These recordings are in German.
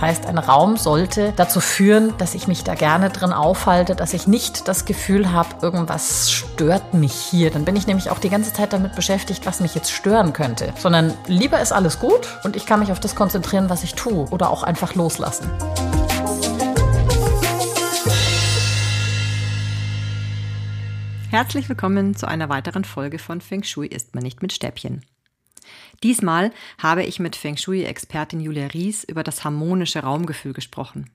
Das heißt, ein Raum sollte dazu führen, dass ich mich da gerne drin aufhalte, dass ich nicht das Gefühl habe, irgendwas stört mich hier. Dann bin ich nämlich auch die ganze Zeit damit beschäftigt, was mich jetzt stören könnte. Sondern lieber ist alles gut und ich kann mich auf das konzentrieren, was ich tue oder auch einfach loslassen. Herzlich willkommen zu einer weiteren Folge von Feng Shui isst man nicht mit Stäbchen. Diesmal habe ich mit Feng Shui-Expertin Julia Ries über das harmonische Raumgefühl gesprochen.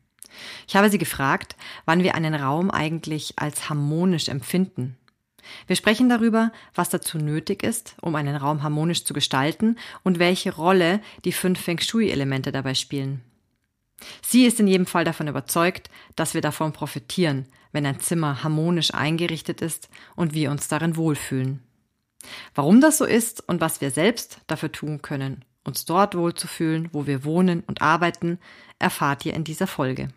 Ich habe sie gefragt, wann wir einen Raum eigentlich als harmonisch empfinden. Wir sprechen darüber, was dazu nötig ist, um einen Raum harmonisch zu gestalten und welche Rolle die fünf Feng Shui-Elemente dabei spielen. Sie ist in jedem Fall davon überzeugt, dass wir davon profitieren, wenn ein Zimmer harmonisch eingerichtet ist und wir uns darin wohlfühlen. Warum das so ist und was wir selbst dafür tun können, uns dort wohlzufühlen, wo wir wohnen und arbeiten, erfahrt ihr in dieser Folge.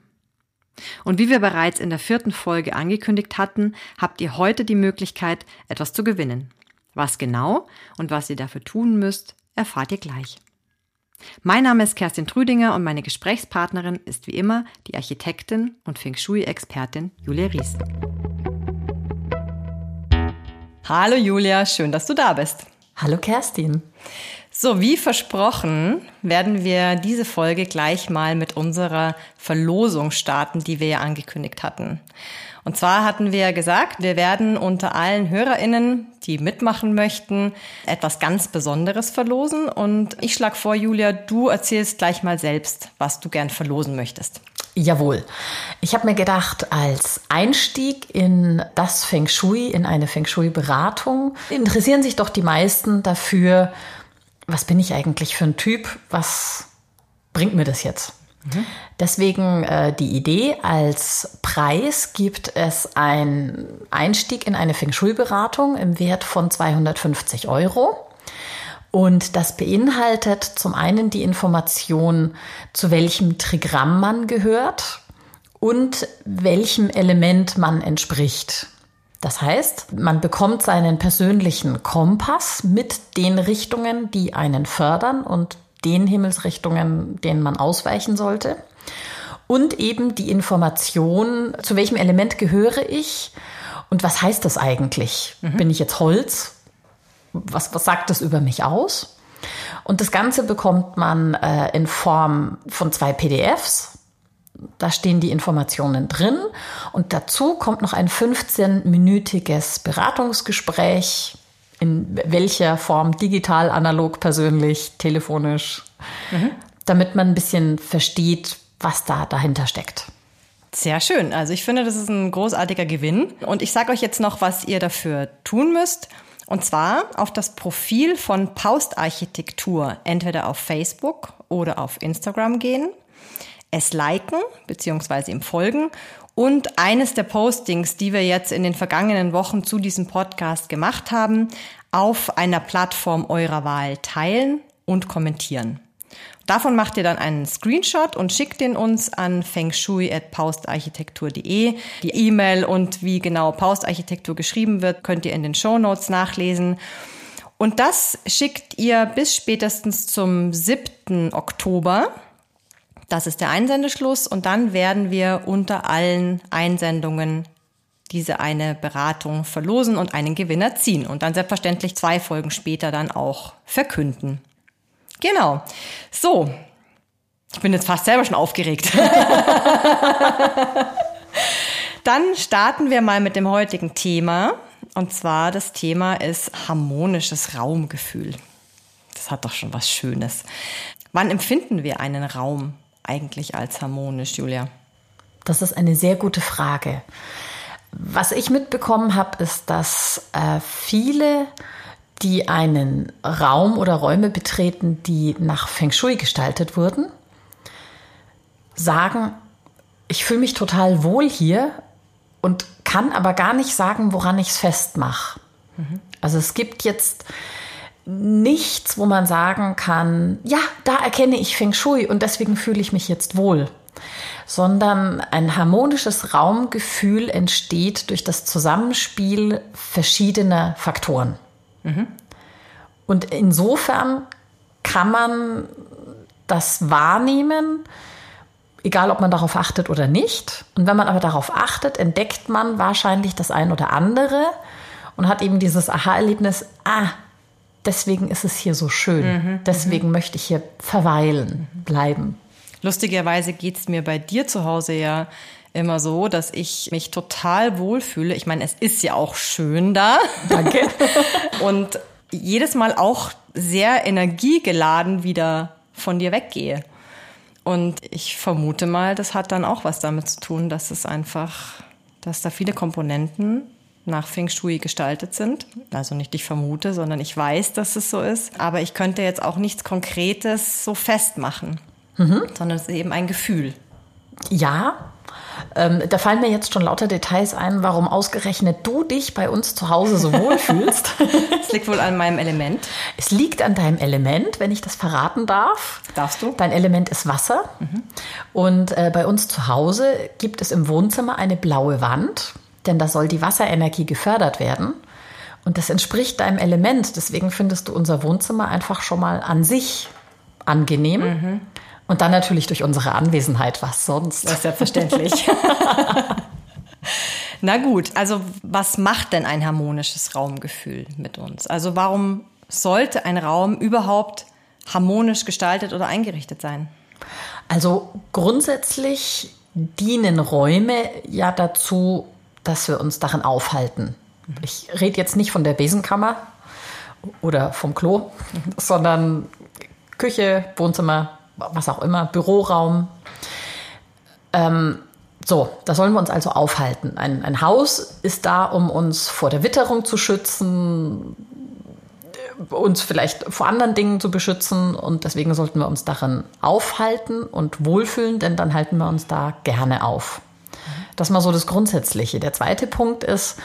Und wie wir bereits in der vierten Folge angekündigt hatten, habt ihr heute die Möglichkeit, etwas zu gewinnen. Was genau und was ihr dafür tun müsst, erfahrt ihr gleich. Mein Name ist Kerstin Trüdinger und meine Gesprächspartnerin ist wie immer die Architektin und Feng Shui-Expertin Julia Ries. Hallo Julia, schön, dass du da bist. Hallo Kerstin. So, wie versprochen, werden wir diese Folge gleich mal mit unserer Verlosung starten, die wir ja angekündigt hatten. Und zwar hatten wir gesagt, wir werden unter allen HörerInnen, die mitmachen möchten, etwas ganz Besonderes verlosen. Und ich schlage vor, Julia, du erzählst gleich mal selbst, was du gern verlosen möchtest. Jawohl. Ich habe mir gedacht, als Einstieg in das Feng Shui, in eine Feng Shui-Beratung, interessieren sich doch die meisten dafür, was bin ich eigentlich für ein Typ? Was bringt mir das jetzt? Mhm. Deswegen äh, die Idee, als Preis gibt es einen Einstieg in eine Feng Shui-Beratung im Wert von 250 Euro. Und das beinhaltet zum einen die Information, zu welchem Trigramm man gehört und welchem Element man entspricht. Das heißt, man bekommt seinen persönlichen Kompass mit den Richtungen, die einen fördern und den Himmelsrichtungen, denen man ausweichen sollte. Und eben die Information, zu welchem Element gehöre ich und was heißt das eigentlich? Mhm. Bin ich jetzt Holz was, was sagt das über mich aus? Und das Ganze bekommt man äh, in Form von zwei PDFs. Da stehen die Informationen drin. Und dazu kommt noch ein 15-minütiges Beratungsgespräch, in welcher Form, digital, analog, persönlich, telefonisch, mhm. damit man ein bisschen versteht, was da dahinter steckt. Sehr schön. Also ich finde, das ist ein großartiger Gewinn. Und ich sage euch jetzt noch, was ihr dafür tun müsst. Und zwar auf das Profil von Paust Architektur entweder auf Facebook oder auf Instagram gehen, es liken bzw. ihm folgen und eines der Postings, die wir jetzt in den vergangenen Wochen zu diesem Podcast gemacht haben, auf einer Plattform eurer Wahl teilen und kommentieren. Davon macht ihr dann einen Screenshot und schickt den uns an fengshui.paustarchitektur.de. Die E-Mail und wie genau Paustarchitektur geschrieben wird, könnt ihr in den Show Notes nachlesen. Und das schickt ihr bis spätestens zum 7. Oktober. Das ist der Einsendeschluss und dann werden wir unter allen Einsendungen diese eine Beratung verlosen und einen Gewinner ziehen und dann selbstverständlich zwei Folgen später dann auch verkünden. Genau. So. Ich bin jetzt fast selber schon aufgeregt. Dann starten wir mal mit dem heutigen Thema. Und zwar das Thema ist harmonisches Raumgefühl. Das hat doch schon was Schönes. Wann empfinden wir einen Raum eigentlich als harmonisch, Julia? Das ist eine sehr gute Frage. Was ich mitbekommen habe, ist, dass äh, viele die einen Raum oder Räume betreten, die nach Feng Shui gestaltet wurden, sagen, ich fühle mich total wohl hier und kann aber gar nicht sagen, woran ich es festmache. Mhm. Also es gibt jetzt nichts, wo man sagen kann, ja, da erkenne ich Feng Shui und deswegen fühle ich mich jetzt wohl, sondern ein harmonisches Raumgefühl entsteht durch das Zusammenspiel verschiedener Faktoren. Mhm. Und insofern kann man das wahrnehmen egal ob man darauf achtet oder nicht. Und wenn man aber darauf achtet, entdeckt man wahrscheinlich das ein oder andere und hat eben dieses Aha-Erlebnis, ah, deswegen ist es hier so schön, mhm, deswegen mhm. möchte ich hier verweilen, bleiben. Lustigerweise geht es mir bei dir zu Hause ja immer so, dass ich mich total wohlfühle. Ich meine, es ist ja auch schön da. Danke. und jedes Mal auch sehr energiegeladen wieder von dir weggehe. Und ich vermute mal, das hat dann auch was damit zu tun, dass es einfach, dass da viele Komponenten nach Feng Shui gestaltet sind. Also nicht ich vermute, sondern ich weiß, dass es so ist. Aber ich könnte jetzt auch nichts Konkretes so festmachen, mhm. sondern es ist eben ein Gefühl. Ja, ähm, da fallen mir jetzt schon lauter Details ein, warum ausgerechnet du dich bei uns zu Hause so wohl fühlst. Es liegt wohl an meinem Element. Es liegt an deinem Element, wenn ich das verraten darf. Darfst du? Dein Element ist Wasser. Mhm. Und äh, bei uns zu Hause gibt es im Wohnzimmer eine blaue Wand, denn da soll die Wasserenergie gefördert werden. Und das entspricht deinem Element. Deswegen findest du unser Wohnzimmer einfach schon mal an sich angenehm. Mhm. Und dann natürlich durch unsere Anwesenheit, was sonst? Das ist selbstverständlich. Na gut, also was macht denn ein harmonisches Raumgefühl mit uns? Also warum sollte ein Raum überhaupt harmonisch gestaltet oder eingerichtet sein? Also grundsätzlich dienen Räume ja dazu, dass wir uns darin aufhalten. Ich rede jetzt nicht von der Besenkammer oder vom Klo, sondern Küche, Wohnzimmer, was auch immer, Büroraum. Ähm, so, da sollen wir uns also aufhalten. Ein, ein Haus ist da, um uns vor der Witterung zu schützen, uns vielleicht vor anderen Dingen zu beschützen und deswegen sollten wir uns darin aufhalten und wohlfühlen, denn dann halten wir uns da gerne auf. Das ist mal so das Grundsätzliche. Der zweite Punkt ist,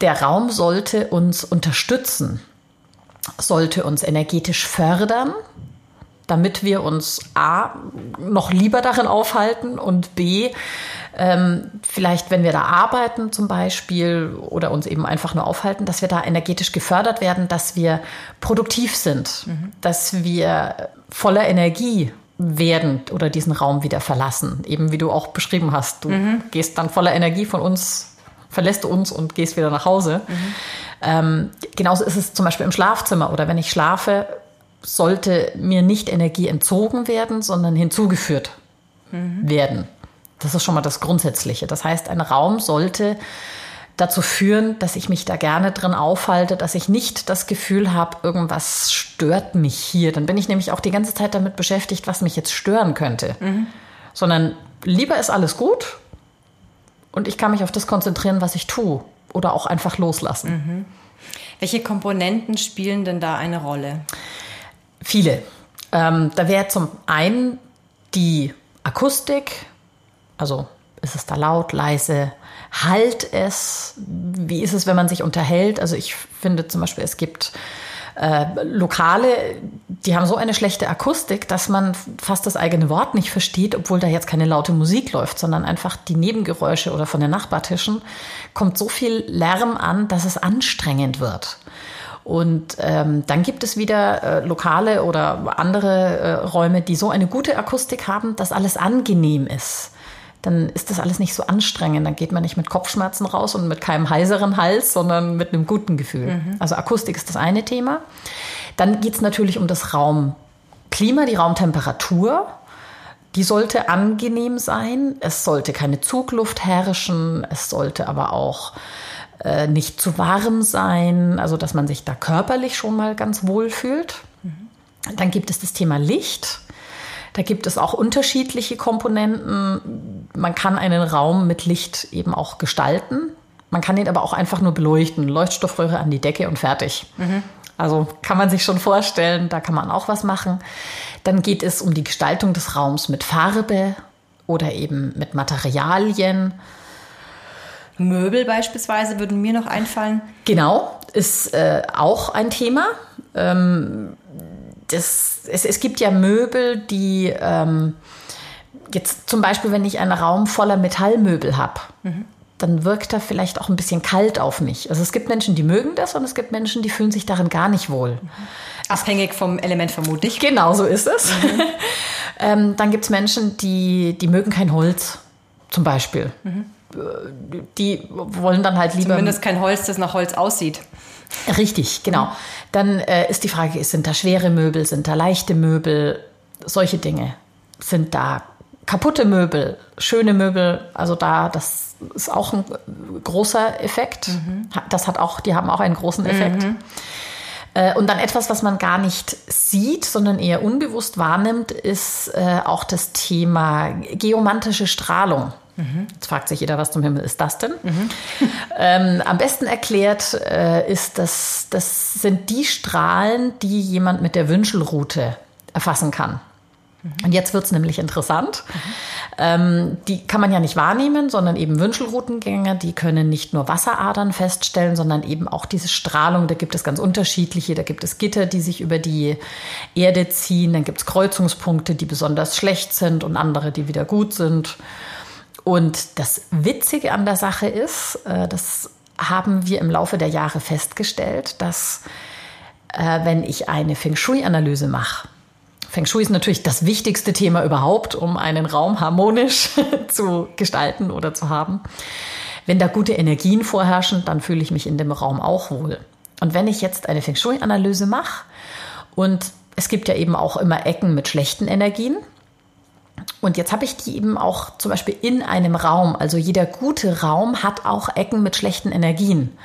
der Raum sollte uns unterstützen, sollte uns energetisch fördern, damit wir uns A, noch lieber darin aufhalten und B, ähm, vielleicht, wenn wir da arbeiten zum Beispiel oder uns eben einfach nur aufhalten, dass wir da energetisch gefördert werden, dass wir produktiv sind, mhm. dass wir voller Energie werden oder diesen Raum wieder verlassen. Eben wie du auch beschrieben hast. Du mhm. gehst dann voller Energie von uns, verlässt uns und gehst wieder nach Hause. Mhm. Ähm, genauso ist es zum Beispiel im Schlafzimmer oder wenn ich schlafe, sollte mir nicht Energie entzogen werden, sondern hinzugeführt mhm. werden. Das ist schon mal das Grundsätzliche. Das heißt, ein Raum sollte dazu führen, dass ich mich da gerne drin aufhalte, dass ich nicht das Gefühl habe, irgendwas stört mich hier. Dann bin ich nämlich auch die ganze Zeit damit beschäftigt, was mich jetzt stören könnte. Mhm. Sondern lieber ist alles gut und ich kann mich auf das konzentrieren, was ich tue oder auch einfach loslassen. Mhm. Welche Komponenten spielen denn da eine Rolle? Viele. Ähm, da wäre zum einen die Akustik, also ist es da laut, leise, halt es, wie ist es, wenn man sich unterhält? Also ich finde zum Beispiel, es gibt äh, Lokale, die haben so eine schlechte Akustik, dass man fast das eigene Wort nicht versteht, obwohl da jetzt keine laute Musik läuft, sondern einfach die Nebengeräusche oder von den Nachbartischen kommt so viel Lärm an, dass es anstrengend wird. Und ähm, dann gibt es wieder äh, Lokale oder andere äh, Räume, die so eine gute Akustik haben, dass alles angenehm ist. Dann ist das alles nicht so anstrengend. Dann geht man nicht mit Kopfschmerzen raus und mit keinem heiseren Hals, sondern mit einem guten Gefühl. Mhm. Also Akustik ist das eine Thema. Dann geht es natürlich um das Raumklima, die Raumtemperatur. Die sollte angenehm sein. Es sollte keine Zugluft herrschen. Es sollte aber auch äh, nicht zu warm sein, also dass man sich da körperlich schon mal ganz wohl fühlt. Mhm. Dann gibt es das Thema Licht. Da gibt es auch unterschiedliche Komponenten. Man kann einen Raum mit Licht eben auch gestalten. Man kann ihn aber auch einfach nur beleuchten. Leuchtstoffröhre an die Decke und fertig. Mhm. Also kann man sich schon vorstellen, da kann man auch was machen. Dann geht es um die Gestaltung des Raums mit Farbe oder eben mit Materialien. Möbel beispielsweise würden mir noch einfallen. Genau, ist äh, auch ein Thema. Ähm, das, es, es, gibt ja Möbel, die ähm, jetzt zum Beispiel, wenn ich einen Raum voller Metallmöbel habe, mhm. dann wirkt er vielleicht auch ein bisschen kalt auf mich. Also es gibt Menschen, die mögen das und es gibt Menschen, die fühlen sich darin gar nicht wohl. Abhängig vom Element vermutlich. Genau so ist es. Mhm. ähm, dann gibt es Menschen, die, die mögen kein Holz, zum Beispiel. Die wollen dann halt lieber. Zumindest kein Holz, das nach Holz aussieht. Richtig, genau. Dann äh, ist die Frage, sind da schwere Möbel, sind da leichte Möbel, solche Dinge. Sind da kaputte Möbel, schöne Möbel, also da, das ist auch ein großer Effekt. Mhm. Das hat auch, die haben auch einen großen Effekt. Mhm. Äh, und dann etwas, was man gar nicht sieht, sondern eher unbewusst wahrnimmt, ist äh, auch das Thema geomantische Strahlung. Mhm. Jetzt fragt sich jeder, was zum Himmel ist das denn? Mhm. Ähm, am besten erklärt äh, ist, dass das sind die Strahlen, die jemand mit der Wünschelrute erfassen kann. Und jetzt wird es nämlich interessant. Mhm. Ähm, die kann man ja nicht wahrnehmen, sondern eben Wünschelroutengänger, die können nicht nur Wasseradern feststellen, sondern eben auch diese Strahlung. Da gibt es ganz unterschiedliche. Da gibt es Gitter, die sich über die Erde ziehen. Dann gibt es Kreuzungspunkte, die besonders schlecht sind und andere, die wieder gut sind. Und das Witzige an der Sache ist, äh, das haben wir im Laufe der Jahre festgestellt, dass äh, wenn ich eine Feng Shui-Analyse mache, Feng Shui ist natürlich das wichtigste Thema überhaupt, um einen Raum harmonisch zu gestalten oder zu haben. Wenn da gute Energien vorherrschen, dann fühle ich mich in dem Raum auch wohl. Und wenn ich jetzt eine Feng Shui-Analyse mache und es gibt ja eben auch immer Ecken mit schlechten Energien, und jetzt habe ich die eben auch zum Beispiel in einem Raum. Also jeder gute Raum hat auch Ecken mit schlechten Energien.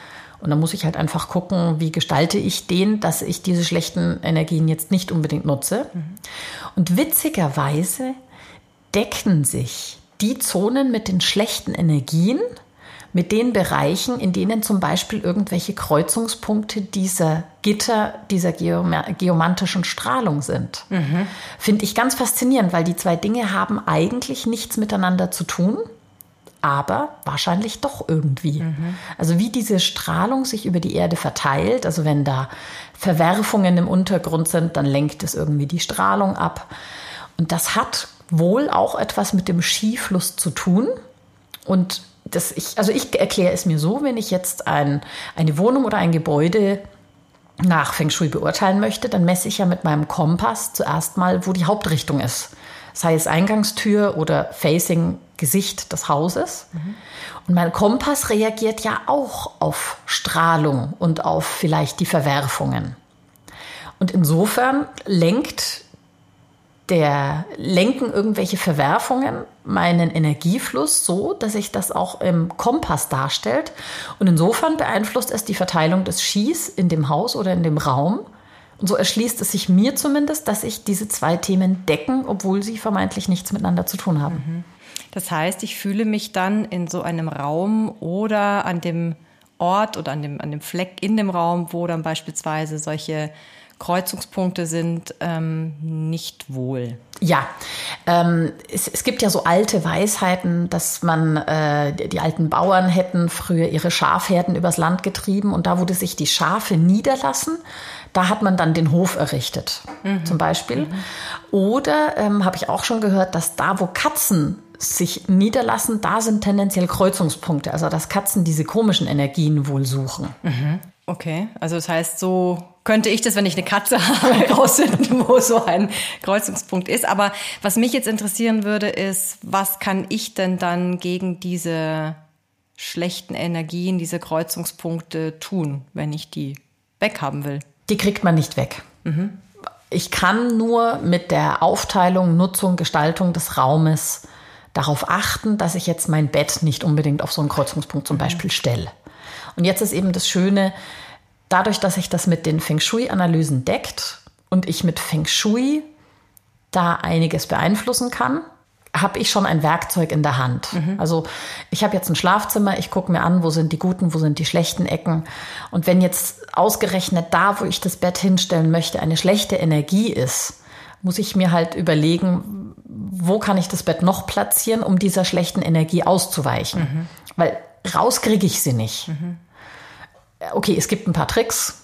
Und dann muss ich halt einfach gucken, wie gestalte ich den, dass ich diese schlechten Energien jetzt nicht unbedingt nutze. Mhm. Und witzigerweise decken sich die Zonen mit den schlechten Energien mit den Bereichen, in denen zum Beispiel irgendwelche Kreuzungspunkte dieser Gitter, dieser geomantischen Strahlung sind. Mhm. Finde ich ganz faszinierend, weil die zwei Dinge haben eigentlich nichts miteinander zu tun aber wahrscheinlich doch irgendwie. Mhm. Also wie diese Strahlung sich über die Erde verteilt, also wenn da Verwerfungen im Untergrund sind, dann lenkt es irgendwie die Strahlung ab. Und das hat wohl auch etwas mit dem Skifluss zu tun. Und das ich, also ich erkläre es mir so, wenn ich jetzt ein, eine Wohnung oder ein Gebäude nach Feng Shui beurteilen möchte, dann messe ich ja mit meinem Kompass zuerst mal, wo die Hauptrichtung ist. Sei es Eingangstür oder Facing Gesicht des Hauses. Mhm. Und mein Kompass reagiert ja auch auf Strahlung und auf vielleicht die Verwerfungen. Und insofern lenkt der lenken irgendwelche Verwerfungen meinen Energiefluss so, dass sich das auch im Kompass darstellt. Und insofern beeinflusst es die Verteilung des Skis in dem Haus oder in dem Raum. Und so erschließt es sich mir zumindest, dass sich diese zwei Themen decken, obwohl sie vermeintlich nichts miteinander zu tun haben. Mhm. Das heißt, ich fühle mich dann in so einem Raum oder an dem Ort oder an dem, an dem Fleck in dem Raum, wo dann beispielsweise solche Kreuzungspunkte sind, ähm, nicht wohl. Ja, ähm, es, es, gibt ja so alte Weisheiten, dass man, äh, die alten Bauern hätten früher ihre Schafherden übers Land getrieben und da, wo sich die Schafe niederlassen, da hat man dann den Hof errichtet, mhm. zum Beispiel. Mhm. Oder ähm, habe ich auch schon gehört, dass da, wo Katzen sich niederlassen, da sind tendenziell Kreuzungspunkte. Also dass Katzen diese komischen Energien wohl suchen. Mhm. Okay, also das heißt, so könnte ich das, wenn ich eine Katze habe, herausfinden, wo so ein Kreuzungspunkt ist. Aber was mich jetzt interessieren würde, ist, was kann ich denn dann gegen diese schlechten Energien, diese Kreuzungspunkte tun, wenn ich die weghaben will? Die kriegt man nicht weg. Mhm. Ich kann nur mit der Aufteilung, Nutzung, Gestaltung des Raumes darauf achten, dass ich jetzt mein Bett nicht unbedingt auf so einen Kreuzungspunkt zum mhm. Beispiel stelle. Und jetzt ist eben das Schöne, dadurch, dass sich das mit den Feng Shui-Analysen deckt und ich mit Feng Shui da einiges beeinflussen kann, habe ich schon ein Werkzeug in der Hand. Mhm. Also ich habe jetzt ein Schlafzimmer, ich gucke mir an, wo sind die guten, wo sind die schlechten Ecken. Und wenn jetzt ausgerechnet da, wo ich das Bett hinstellen möchte, eine schlechte Energie ist, muss ich mir halt überlegen, wo kann ich das Bett noch platzieren, um dieser schlechten Energie auszuweichen. Mhm. Weil raus kriege ich sie nicht. Mhm. Okay, es gibt ein paar Tricks,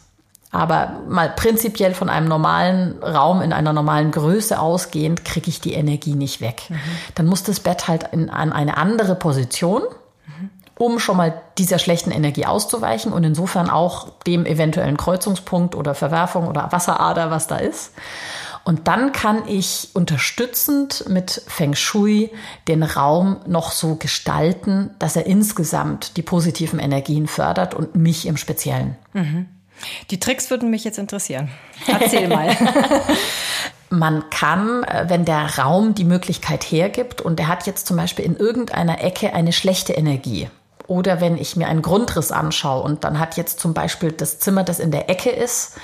aber mal prinzipiell von einem normalen Raum in einer normalen Größe ausgehend, kriege ich die Energie nicht weg. Mhm. Dann muss das Bett halt in, an eine andere Position um schon mal dieser schlechten Energie auszuweichen und insofern auch dem eventuellen Kreuzungspunkt oder Verwerfung oder Wasserader, was da ist. Und dann kann ich unterstützend mit Feng Shui den Raum noch so gestalten, dass er insgesamt die positiven Energien fördert und mich im Speziellen. Mhm. Die Tricks würden mich jetzt interessieren. Erzähl mal. Man kann, äh, wenn der Raum die Möglichkeit hergibt und er hat jetzt zum Beispiel in irgendeiner Ecke eine schlechte Energie, oder wenn ich mir einen Grundriss anschaue und dann hat jetzt zum Beispiel das Zimmer, das in der Ecke ist,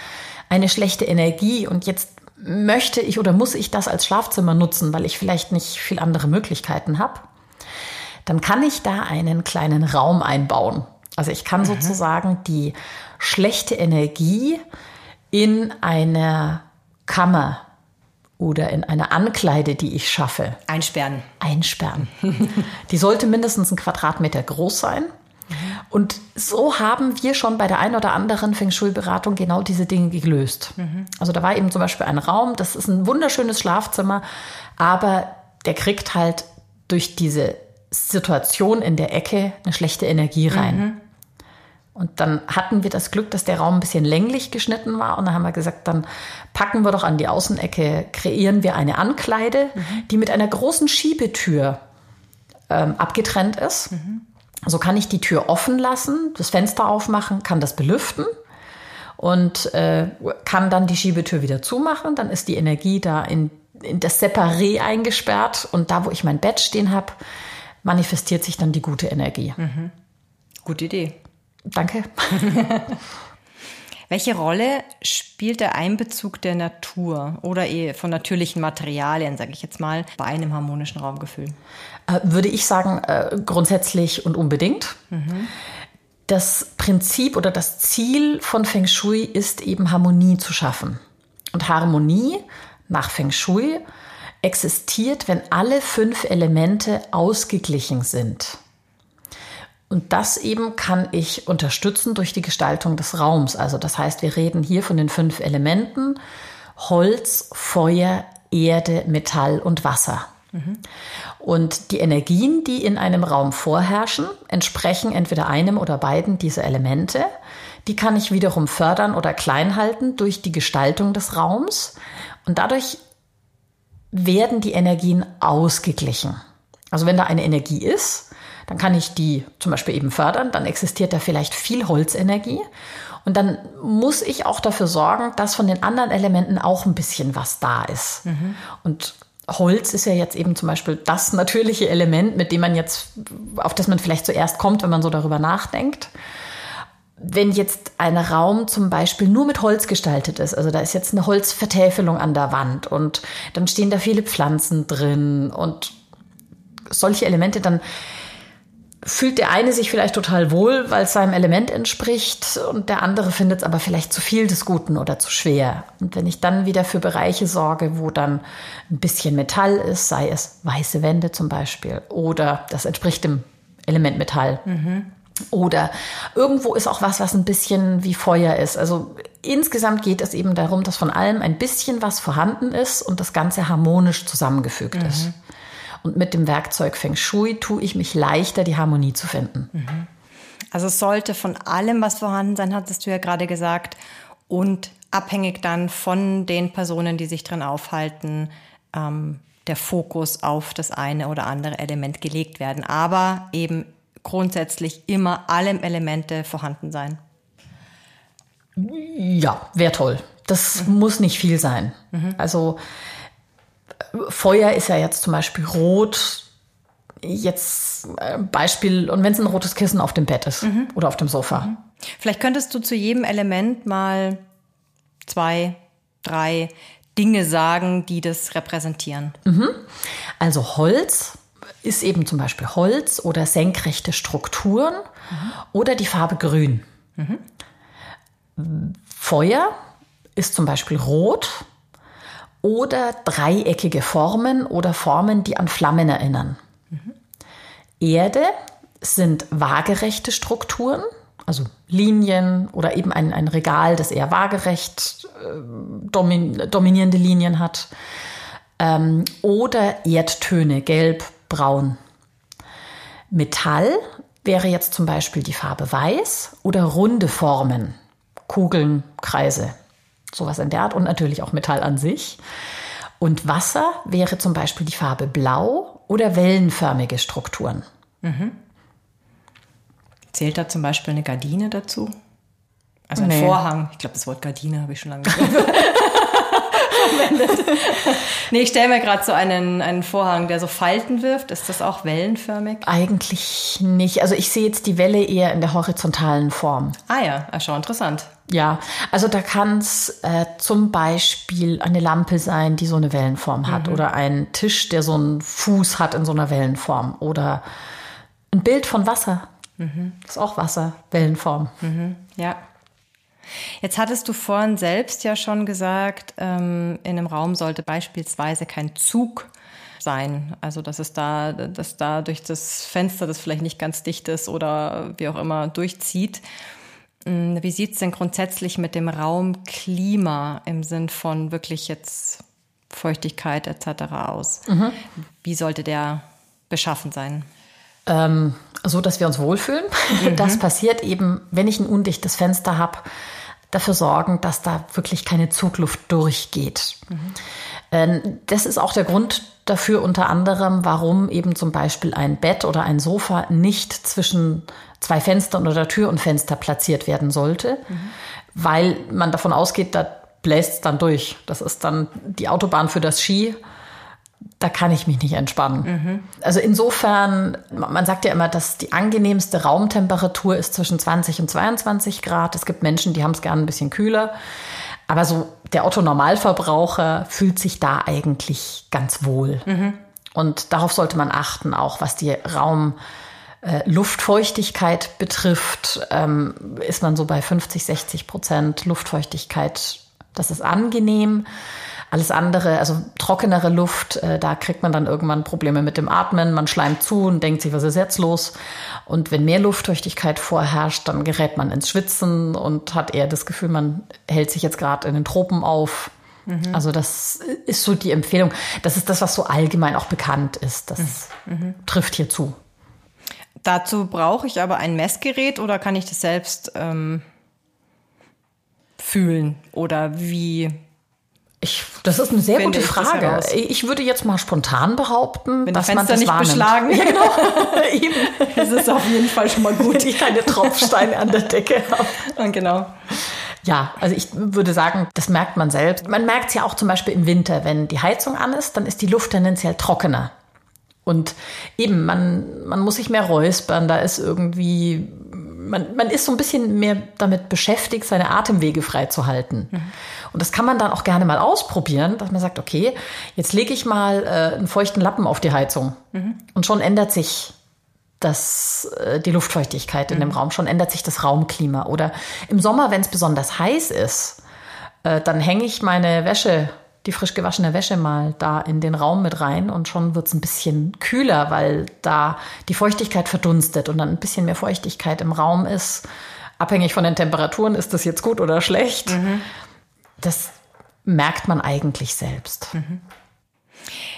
eine schlechte Energie und jetzt möchte ich oder muss ich das als Schlafzimmer nutzen, weil ich vielleicht nicht viel andere Möglichkeiten habe, dann kann ich da einen kleinen Raum einbauen. Also ich kann mhm. sozusagen die schlechte Energie in eine Kammer oder in eine Ankleide, die ich schaffe. Einsperren. Einsperren. die sollte mindestens ein Quadratmeter groß sein. Und so haben wir schon bei der einen oder anderen Feng Shui-Beratung genau diese Dinge gelöst. Mhm. Also da war eben zum Beispiel ein Raum, das ist ein wunderschönes Schlafzimmer, aber der kriegt halt durch diese Situation in der Ecke eine schlechte Energie rein. Mhm. Und dann hatten wir das Glück, dass der Raum ein bisschen länglich geschnitten war. Und dann haben wir gesagt, dann packen wir doch an die Außenecke, kreieren wir eine Ankleide, mhm. die mit einer großen Schiebetür ähm, abgetrennt ist. Mhm. So kann ich die Tür offen lassen, das Fenster aufmachen, kann das belüften und äh, kann dann die Schiebetür wieder zumachen. Dann ist die Energie da in, in das Separé eingesperrt und da, wo ich mein Bett stehen habe, manifestiert sich dann die gute Energie. Mhm. Gute Idee. Danke. Welche Rolle spielt der Einbezug der Natur oder eh von natürlichen Materialien, sage ich jetzt mal, bei einem harmonischen Raumgefühl? Äh, würde ich sagen, äh, grundsätzlich und unbedingt. Mhm. Das Prinzip oder das Ziel von Feng Shui ist eben Harmonie zu schaffen. Und Harmonie nach Feng Shui existiert, wenn alle fünf Elemente ausgeglichen sind. Und das eben kann ich unterstützen durch die Gestaltung des Raums. Also das heißt, wir reden hier von den fünf Elementen Holz, Feuer, Erde, Metall und Wasser. Und die Energien, die in einem Raum vorherrschen, entsprechen entweder einem oder beiden dieser Elemente. Die kann ich wiederum fördern oder klein halten durch die Gestaltung des Raums. Und dadurch werden die Energien ausgeglichen. Also wenn da eine Energie ist, dann kann ich die zum Beispiel eben fördern. Dann existiert da vielleicht viel Holzenergie. Und dann muss ich auch dafür sorgen, dass von den anderen Elementen auch ein bisschen was da ist. Mhm. Und Holz ist ja jetzt eben zum Beispiel das natürliche Element, mit dem man jetzt, auf das man vielleicht zuerst kommt, wenn man so darüber nachdenkt. Wenn jetzt ein Raum zum Beispiel nur mit Holz gestaltet ist, also da ist jetzt eine Holzvertäfelung an der Wand und dann stehen da viele Pflanzen drin und solche Elemente, dann fühlt der eine sich vielleicht total wohl, weil es seinem Element entspricht und der andere findet es aber vielleicht zu viel des Guten oder zu schwer. Und wenn ich dann wieder für Bereiche sorge, wo dann ein bisschen Metall ist, sei es weiße Wände zum Beispiel oder das entspricht dem Element Metall. Mhm. Oder irgendwo ist auch was, was ein bisschen wie Feuer ist. Also insgesamt geht es eben darum, dass von allem ein bisschen was vorhanden ist und das Ganze harmonisch zusammengefügt mhm. ist. Und mit dem Werkzeug Feng Shui tue ich mich leichter, die Harmonie zu finden. Mhm. Also es sollte von allem, was vorhanden sein, hattest du ja gerade gesagt, und abhängig dann von den Personen, die sich drin aufhalten, ähm, der Fokus auf das eine oder andere Element gelegt werden. Aber eben grundsätzlich immer alle Elemente vorhanden sein. Ja, wäre toll. Das mhm. muss nicht viel sein. Mhm. Also Feuer ist ja jetzt zum Beispiel rot. Jetzt äh, Beispiel, und wenn es ein rotes Kissen auf dem Bett ist mhm. oder auf dem Sofa. Mhm. Vielleicht könntest du zu jedem Element mal zwei, drei Dinge sagen, die das repräsentieren. Mhm. Also Holz ist eben zum Beispiel Holz oder senkrechte Strukturen mhm. oder die Farbe Grün. Mhm. Feuer ist zum Beispiel Rot oder dreieckige Formen oder Formen, die an Flammen erinnern. Mhm. Erde sind waagerechte Strukturen, also Linien oder eben ein, ein Regal, das eher waagerecht äh, domin, dominierende Linien hat. Ähm, oder Erdtöne, gelb, braun. Metall wäre jetzt zum Beispiel die Farbe Weiß oder runde Formen, Kugeln, Kreise, sowas in der Art und natürlich auch Metall an sich. Und Wasser wäre zum Beispiel die Farbe Blau oder wellenförmige Strukturen. Mhm. Zählt da zum Beispiel eine Gardine dazu? Also ein nee. Vorhang. Ich glaube, das Wort Gardine habe ich schon lange verwendet. nee, ich stelle mir gerade so einen, einen Vorhang, der so Falten wirft. Ist das auch wellenförmig? Eigentlich nicht. Also ich sehe jetzt die Welle eher in der horizontalen Form. Ah ja, ah, schon interessant. Ja, also da kann es äh, zum Beispiel eine Lampe sein, die so eine Wellenform hat. Mhm. Oder ein Tisch, der so einen Fuß hat in so einer Wellenform. Oder ein Bild von Wasser. Mhm. Das ist auch Wasser, Wellenform. Mhm. Ja. Jetzt hattest du vorhin selbst ja schon gesagt, ähm, in einem Raum sollte beispielsweise kein Zug sein. Also dass es da, dass da durch das Fenster, das vielleicht nicht ganz dicht ist oder wie auch immer durchzieht. Hm, wie sieht es denn grundsätzlich mit dem Raumklima im Sinn von wirklich jetzt Feuchtigkeit etc. aus? Mhm. Wie sollte der beschaffen sein? Ähm, so, dass wir uns wohlfühlen. Mhm. Das passiert eben, wenn ich ein undichtes Fenster habe dafür sorgen, dass da wirklich keine Zugluft durchgeht. Mhm. Das ist auch der Grund dafür unter anderem, warum eben zum Beispiel ein Bett oder ein Sofa nicht zwischen zwei Fenstern oder Tür und Fenster platziert werden sollte, mhm. weil man davon ausgeht, da bläst es dann durch. Das ist dann die Autobahn für das Ski da kann ich mich nicht entspannen. Mhm. Also insofern, man sagt ja immer, dass die angenehmste Raumtemperatur ist zwischen 20 und 22 Grad. Es gibt Menschen, die haben es gerne ein bisschen kühler. Aber so der Otto Normalverbraucher fühlt sich da eigentlich ganz wohl. Mhm. Und darauf sollte man achten, auch was die Raum äh, Luftfeuchtigkeit betrifft, ähm, ist man so bei 50, 60 Prozent Luftfeuchtigkeit. Das ist angenehm. Alles andere, also trockenere Luft, äh, da kriegt man dann irgendwann Probleme mit dem Atmen. Man schleimt zu und denkt sich, was ist jetzt los? Und wenn mehr Luftfeuchtigkeit vorherrscht, dann gerät man ins Schwitzen und hat eher das Gefühl, man hält sich jetzt gerade in den Tropen auf. Mhm. Also das ist so die Empfehlung. Das ist das, was so allgemein auch bekannt ist. Das mhm. mhm. trifft hier zu. Dazu brauche ich aber ein Messgerät oder kann ich das selbst ähm, fühlen? Oder wie ich, das ist eine sehr gute Frage. Ich würde jetzt mal spontan behaupten, Wenn dass die Fenster man das nicht wahrnimmt. beschlagen. Ja, genau. Eben. Das ist auf jeden Fall schon mal gut. Die keine Tropfsteine an der Decke haben. Genau. Ja, also ich würde sagen, das merkt man selbst. Man merkt es ja auch zum Beispiel im Winter, wenn die Heizung an ist, dann ist die Luft tendenziell trockener. Und eben, man, man muss sich mehr räuspern, da ist irgendwie man, man ist so ein bisschen mehr damit beschäftigt, seine Atemwege freizuhalten. Mhm. Und das kann man dann auch gerne mal ausprobieren, dass man sagt, okay, jetzt lege ich mal äh, einen feuchten Lappen auf die Heizung. Mhm. Und schon ändert sich das, äh, die Luftfeuchtigkeit in dem mhm. Raum, schon ändert sich das Raumklima. Oder im Sommer, wenn es besonders heiß ist, äh, dann hänge ich meine Wäsche die frisch gewaschene Wäsche mal da in den Raum mit rein und schon wird es ein bisschen kühler, weil da die Feuchtigkeit verdunstet und dann ein bisschen mehr Feuchtigkeit im Raum ist. Abhängig von den Temperaturen ist das jetzt gut oder schlecht. Mhm. Das merkt man eigentlich selbst. Mhm.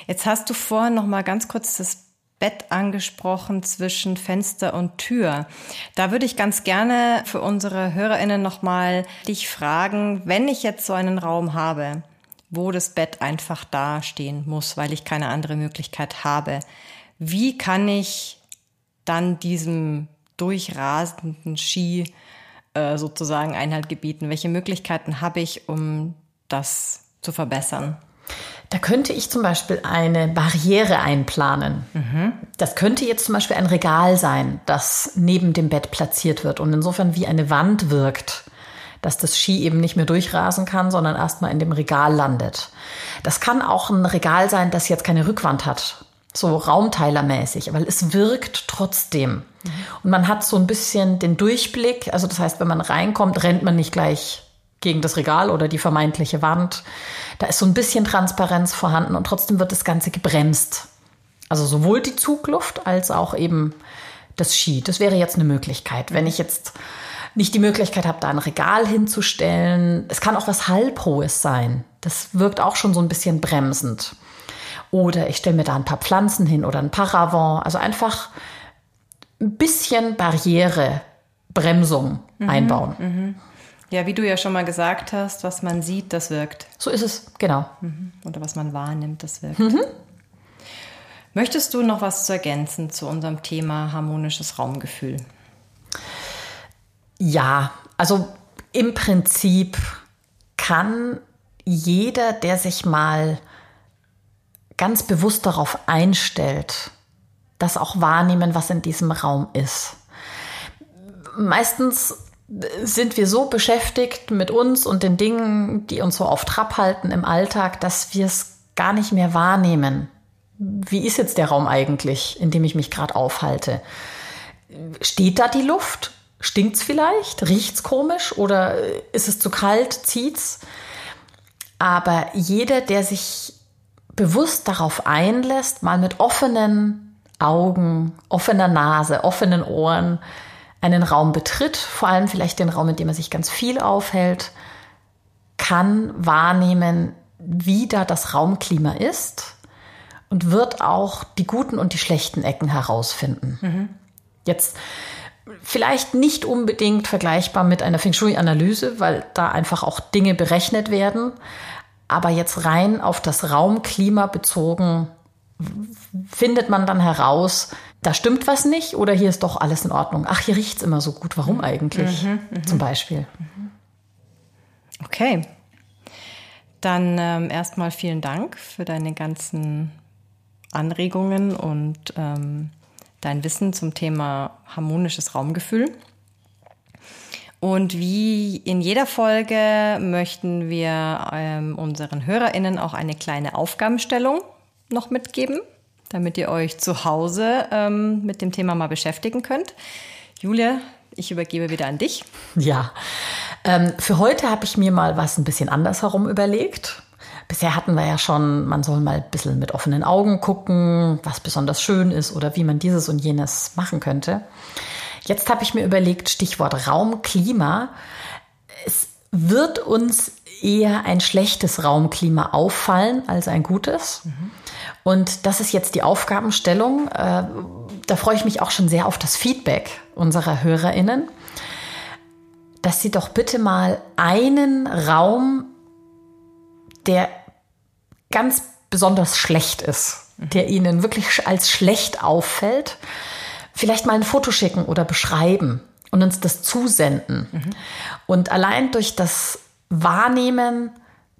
Jetzt hast du vorhin noch mal ganz kurz das Bett angesprochen zwischen Fenster und Tür. Da würde ich ganz gerne für unsere Hörerinnen noch mal dich fragen, wenn ich jetzt so einen Raum habe, wo das Bett einfach da stehen muss, weil ich keine andere Möglichkeit habe. Wie kann ich dann diesem durchrasenden Ski äh, sozusagen Einhalt gebieten? Welche Möglichkeiten habe ich, um das zu verbessern? Da könnte ich zum Beispiel eine Barriere einplanen. Mhm. Das könnte jetzt zum Beispiel ein Regal sein, das neben dem Bett platziert wird und insofern wie eine Wand wirkt dass das Ski eben nicht mehr durchrasen kann, sondern erstmal in dem Regal landet. Das kann auch ein Regal sein, das jetzt keine Rückwand hat, so raumteilermäßig, weil es wirkt trotzdem. Mhm. Und man hat so ein bisschen den Durchblick, also das heißt, wenn man reinkommt, rennt man nicht gleich gegen das Regal oder die vermeintliche Wand. Da ist so ein bisschen Transparenz vorhanden und trotzdem wird das Ganze gebremst. Also sowohl die Zugluft als auch eben das Ski. Das wäre jetzt eine Möglichkeit. Wenn ich jetzt nicht die Möglichkeit habe, da ein Regal hinzustellen. Es kann auch was Halbhohes sein. Das wirkt auch schon so ein bisschen bremsend. Oder ich stelle mir da ein paar Pflanzen hin oder ein Paravent. Also einfach ein bisschen Barrierebremsung mhm. einbauen. Mhm. Ja, wie du ja schon mal gesagt hast, was man sieht, das wirkt. So ist es, genau. Mhm. Oder was man wahrnimmt, das wirkt. Mhm. Möchtest du noch was zu ergänzen zu unserem Thema harmonisches Raumgefühl? Ja, also im Prinzip kann jeder, der sich mal ganz bewusst darauf einstellt, das auch wahrnehmen, was in diesem Raum ist. Meistens sind wir so beschäftigt mit uns und den Dingen, die uns so auf Trab halten im Alltag, dass wir es gar nicht mehr wahrnehmen. Wie ist jetzt der Raum eigentlich, in dem ich mich gerade aufhalte? Steht da die Luft? Stinkt's vielleicht? Riecht's komisch? Oder ist es zu kalt? Zieht's? Aber jeder, der sich bewusst darauf einlässt, mal mit offenen Augen, offener Nase, offenen Ohren einen Raum betritt, vor allem vielleicht den Raum, in dem er sich ganz viel aufhält, kann wahrnehmen, wie da das Raumklima ist und wird auch die guten und die schlechten Ecken herausfinden. Mhm. Jetzt vielleicht nicht unbedingt vergleichbar mit einer Feng Shui-Analyse, weil da einfach auch Dinge berechnet werden. Aber jetzt rein auf das Raumklima bezogen, findet man dann heraus, da stimmt was nicht oder hier ist doch alles in Ordnung. Ach, hier riecht es immer so gut. Warum eigentlich? Mhm, mh. Zum Beispiel. Okay. Dann ähm, erstmal vielen Dank für deine ganzen Anregungen und ähm, dein Wissen zum Thema harmonisches Raumgefühl. Und wie in jeder Folge möchten wir ähm, unseren HörerInnen auch eine kleine Aufgabenstellung noch mitgeben, damit ihr euch zu Hause ähm, mit dem Thema mal beschäftigen könnt. Julia, ich übergebe wieder an dich. Ja, ähm, für heute habe ich mir mal was ein bisschen anders herum überlegt. Bisher hatten wir ja schon, man soll mal ein bisschen mit offenen Augen gucken, was besonders schön ist oder wie man dieses und jenes machen könnte. Jetzt habe ich mir überlegt, Stichwort Raumklima. Es wird uns eher ein schlechtes Raumklima auffallen als ein gutes. Mhm. Und das ist jetzt die Aufgabenstellung. Äh, da freue ich mich auch schon sehr auf das Feedback unserer Hörerinnen, dass sie doch bitte mal einen Raum, der ganz besonders schlecht ist, der ihnen wirklich als schlecht auffällt, vielleicht mal ein Foto schicken oder beschreiben und uns das zusenden. Mhm. Und allein durch das Wahrnehmen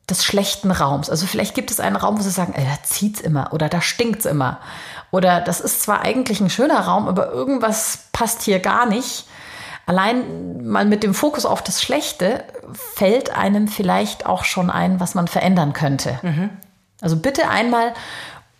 des schlechten Raums, also vielleicht gibt es einen Raum, wo sie sagen, ey, da zieht's immer oder da stinkt's immer. Oder das ist zwar eigentlich ein schöner Raum, aber irgendwas passt hier gar nicht. Allein mal mit dem Fokus auf das Schlechte fällt einem vielleicht auch schon ein, was man verändern könnte. Mhm. Also bitte einmal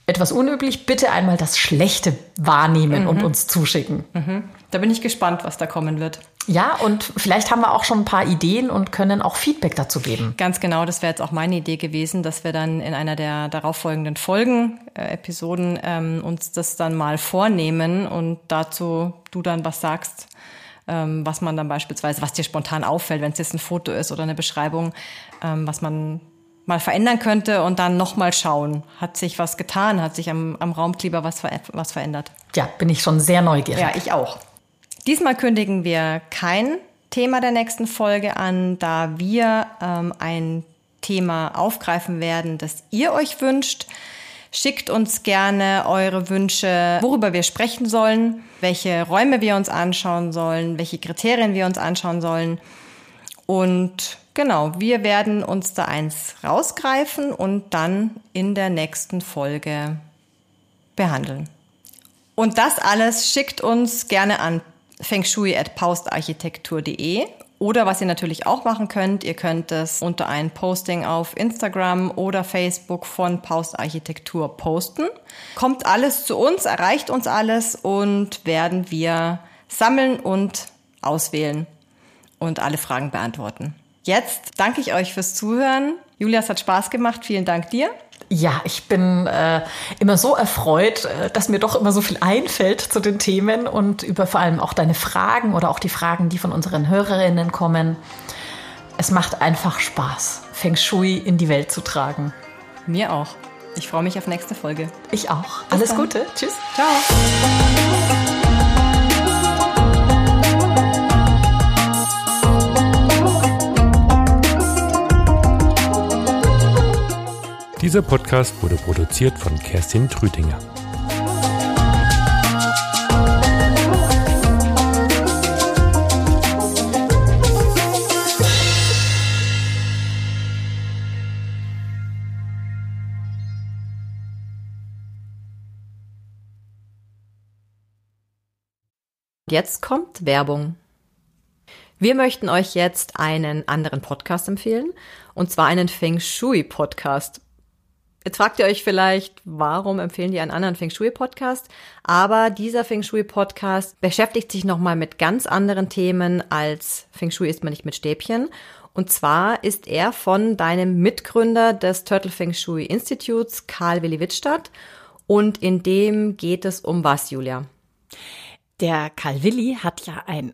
etwas unüblich, bitte einmal das Schlechte wahrnehmen mhm. und uns zuschicken. Mhm. Da bin ich gespannt, was da kommen wird. Ja, und vielleicht haben wir auch schon ein paar Ideen und können auch Feedback dazu geben. Ganz genau, das wäre jetzt auch meine Idee gewesen, dass wir dann in einer der darauffolgenden Folgen, äh, Episoden, ähm, uns das dann mal vornehmen und dazu du dann was sagst, ähm, was man dann beispielsweise, was dir spontan auffällt, wenn es jetzt ein Foto ist oder eine Beschreibung, ähm, was man mal verändern könnte und dann nochmal schauen. Hat sich was getan? Hat sich am, am Raumkleber was, ver was verändert? Ja, bin ich schon sehr neugierig. Ja, ich auch. Diesmal kündigen wir kein Thema der nächsten Folge an, da wir ähm, ein Thema aufgreifen werden, das ihr euch wünscht. Schickt uns gerne eure Wünsche, worüber wir sprechen sollen, welche Räume wir uns anschauen sollen, welche Kriterien wir uns anschauen sollen. Und Genau, wir werden uns da eins rausgreifen und dann in der nächsten Folge behandeln. Und das alles schickt uns gerne an fengshui.paustarchitektur.de oder was ihr natürlich auch machen könnt, ihr könnt es unter ein Posting auf Instagram oder Facebook von Paust Architektur posten. Kommt alles zu uns, erreicht uns alles und werden wir sammeln und auswählen und alle Fragen beantworten. Jetzt danke ich euch fürs Zuhören. Julia, es hat Spaß gemacht. Vielen Dank dir. Ja, ich bin äh, immer so erfreut, äh, dass mir doch immer so viel einfällt zu den Themen und über vor allem auch deine Fragen oder auch die Fragen, die von unseren Hörerinnen kommen. Es macht einfach Spaß, Feng Shui in die Welt zu tragen. Mir auch. Ich freue mich auf nächste Folge. Ich auch. Alles Gute. Tschüss. Ciao. Dieser Podcast wurde produziert von Kerstin Trütinger. Jetzt kommt Werbung. Wir möchten euch jetzt einen anderen Podcast empfehlen, und zwar einen Feng Shui Podcast. Jetzt fragt ihr euch vielleicht, warum empfehlen die einen anderen Feng Shui Podcast? Aber dieser Feng Shui Podcast beschäftigt sich nochmal mit ganz anderen Themen als Feng Shui ist man nicht mit Stäbchen. Und zwar ist er von deinem Mitgründer des Turtle Feng Shui Instituts, Karl Willi Wittstadt. Und in dem geht es um was, Julia? Der Karl Willi hat ja ein